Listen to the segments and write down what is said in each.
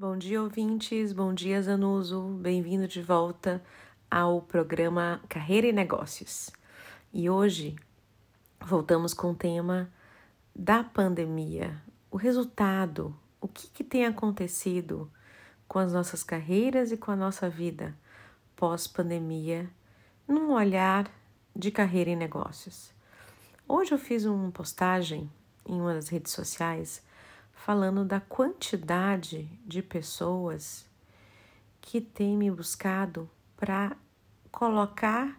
Bom dia, ouvintes. Bom dia, Zanuso. Bem-vindo de volta ao programa Carreira e Negócios. E hoje voltamos com o tema da pandemia, o resultado, o que, que tem acontecido com as nossas carreiras e com a nossa vida pós-pandemia, num olhar de carreira e negócios. Hoje eu fiz uma postagem em uma das redes sociais falando da quantidade de pessoas que têm me buscado para colocar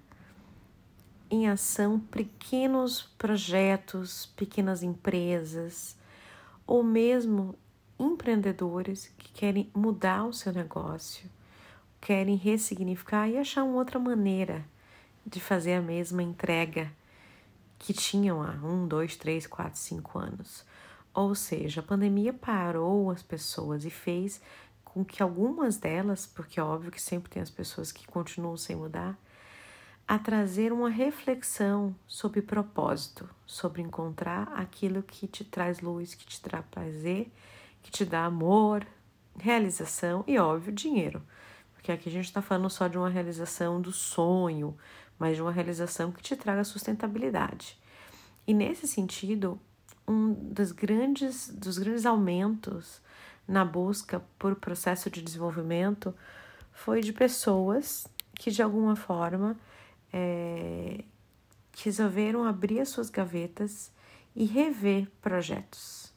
em ação pequenos projetos, pequenas empresas ou mesmo empreendedores que querem mudar o seu negócio, querem ressignificar e achar uma outra maneira de fazer a mesma entrega que tinham há um, dois, três, quatro, cinco anos. Ou seja, a pandemia parou as pessoas e fez com que algumas delas, porque é óbvio que sempre tem as pessoas que continuam sem mudar, a trazer uma reflexão sobre propósito, sobre encontrar aquilo que te traz luz, que te traz prazer, que te dá amor, realização e, óbvio, dinheiro. Porque aqui a gente está falando só de uma realização do sonho, mas de uma realização que te traga sustentabilidade. E nesse sentido, um dos grandes, dos grandes aumentos na busca por processo de desenvolvimento foi de pessoas que, de alguma forma, é, resolveram abrir as suas gavetas e rever projetos.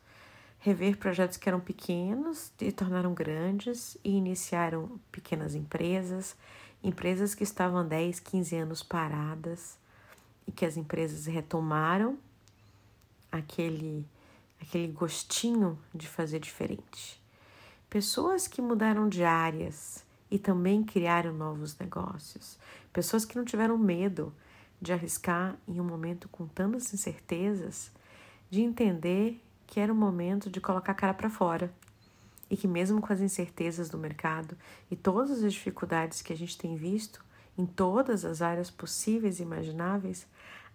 Rever projetos que eram pequenos e tornaram grandes e iniciaram pequenas empresas, empresas que estavam 10, 15 anos paradas e que as empresas retomaram aquele aquele gostinho de fazer diferente. Pessoas que mudaram de áreas e também criaram novos negócios. Pessoas que não tiveram medo de arriscar em um momento com tantas incertezas, de entender que era o momento de colocar a cara para fora e que, mesmo com as incertezas do mercado e todas as dificuldades que a gente tem visto em todas as áreas possíveis e imagináveis,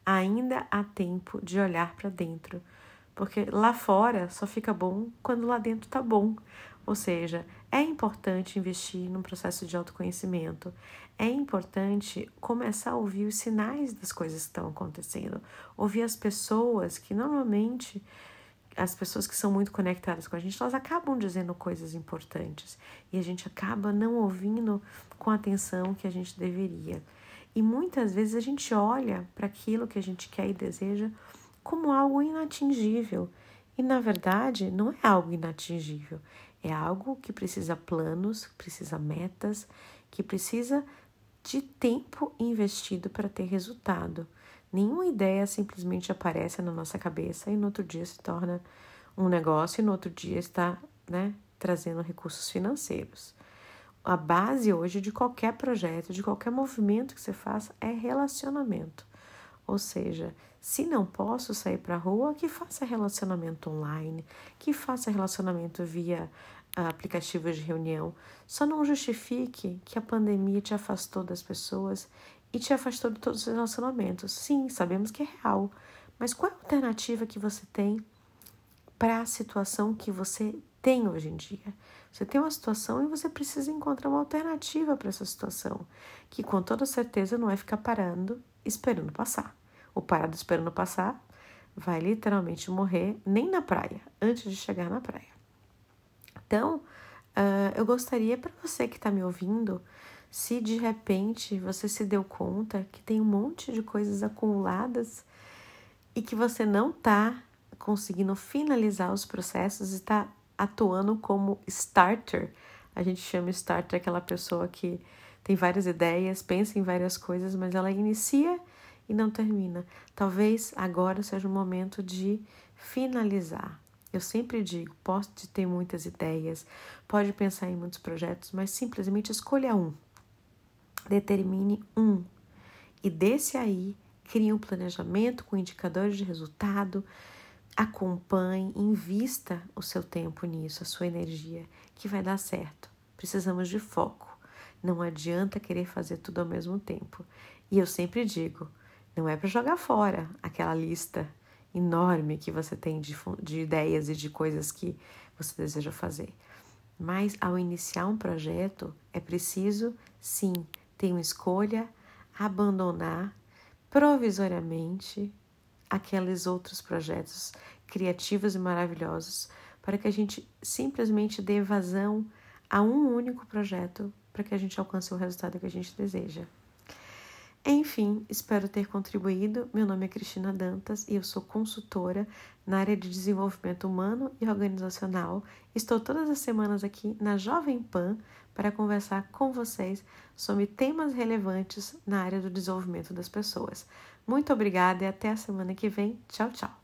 ainda há tempo de olhar para dentro, porque lá fora só fica bom quando lá dentro está bom. Ou seja, é importante investir num processo de autoconhecimento. É importante começar a ouvir os sinais das coisas que estão acontecendo, ouvir as pessoas que normalmente as pessoas que são muito conectadas com a gente, elas acabam dizendo coisas importantes e a gente acaba não ouvindo com a atenção que a gente deveria. E muitas vezes a gente olha para aquilo que a gente quer e deseja como algo inatingível. E na verdade, não é algo inatingível. É algo que precisa planos, precisa metas, que precisa de tempo investido para ter resultado. Nenhuma ideia simplesmente aparece na nossa cabeça e no outro dia se torna um negócio e no outro dia está né, trazendo recursos financeiros. A base hoje de qualquer projeto, de qualquer movimento que você faça é relacionamento. Ou seja, se não posso sair para a rua, que faça relacionamento online, que faça relacionamento via uh, aplicativos de reunião. Só não justifique que a pandemia te afastou das pessoas e te afastou de todos os relacionamentos. Sim, sabemos que é real, mas qual é a alternativa que você tem para a situação que você tem hoje em dia? Você tem uma situação e você precisa encontrar uma alternativa para essa situação, que com toda certeza não é ficar parando esperando passar. O parado esperando passar vai literalmente morrer nem na praia, antes de chegar na praia. Então, uh, eu gostaria para você que está me ouvindo, se de repente você se deu conta que tem um monte de coisas acumuladas e que você não está conseguindo finalizar os processos e está atuando como starter. A gente chama starter aquela pessoa que tem várias ideias, pensa em várias coisas, mas ela inicia e não termina. Talvez agora seja o momento de finalizar. Eu sempre digo, posso ter muitas ideias, pode pensar em muitos projetos, mas simplesmente escolha um. Determine um. E desse aí, crie um planejamento com indicadores de resultado, acompanhe, invista o seu tempo nisso, a sua energia, que vai dar certo. Precisamos de foco. Não adianta querer fazer tudo ao mesmo tempo. E eu sempre digo, não é para jogar fora aquela lista enorme que você tem de, de ideias e de coisas que você deseja fazer. Mas ao iniciar um projeto, é preciso, sim, ter uma escolha, abandonar provisoriamente aqueles outros projetos criativos e maravilhosos para que a gente simplesmente dê vazão a um único projeto para que a gente alcance o resultado que a gente deseja. Enfim, espero ter contribuído. Meu nome é Cristina Dantas e eu sou consultora na área de desenvolvimento humano e organizacional. Estou todas as semanas aqui na Jovem Pan para conversar com vocês sobre temas relevantes na área do desenvolvimento das pessoas. Muito obrigada e até a semana que vem. Tchau, tchau.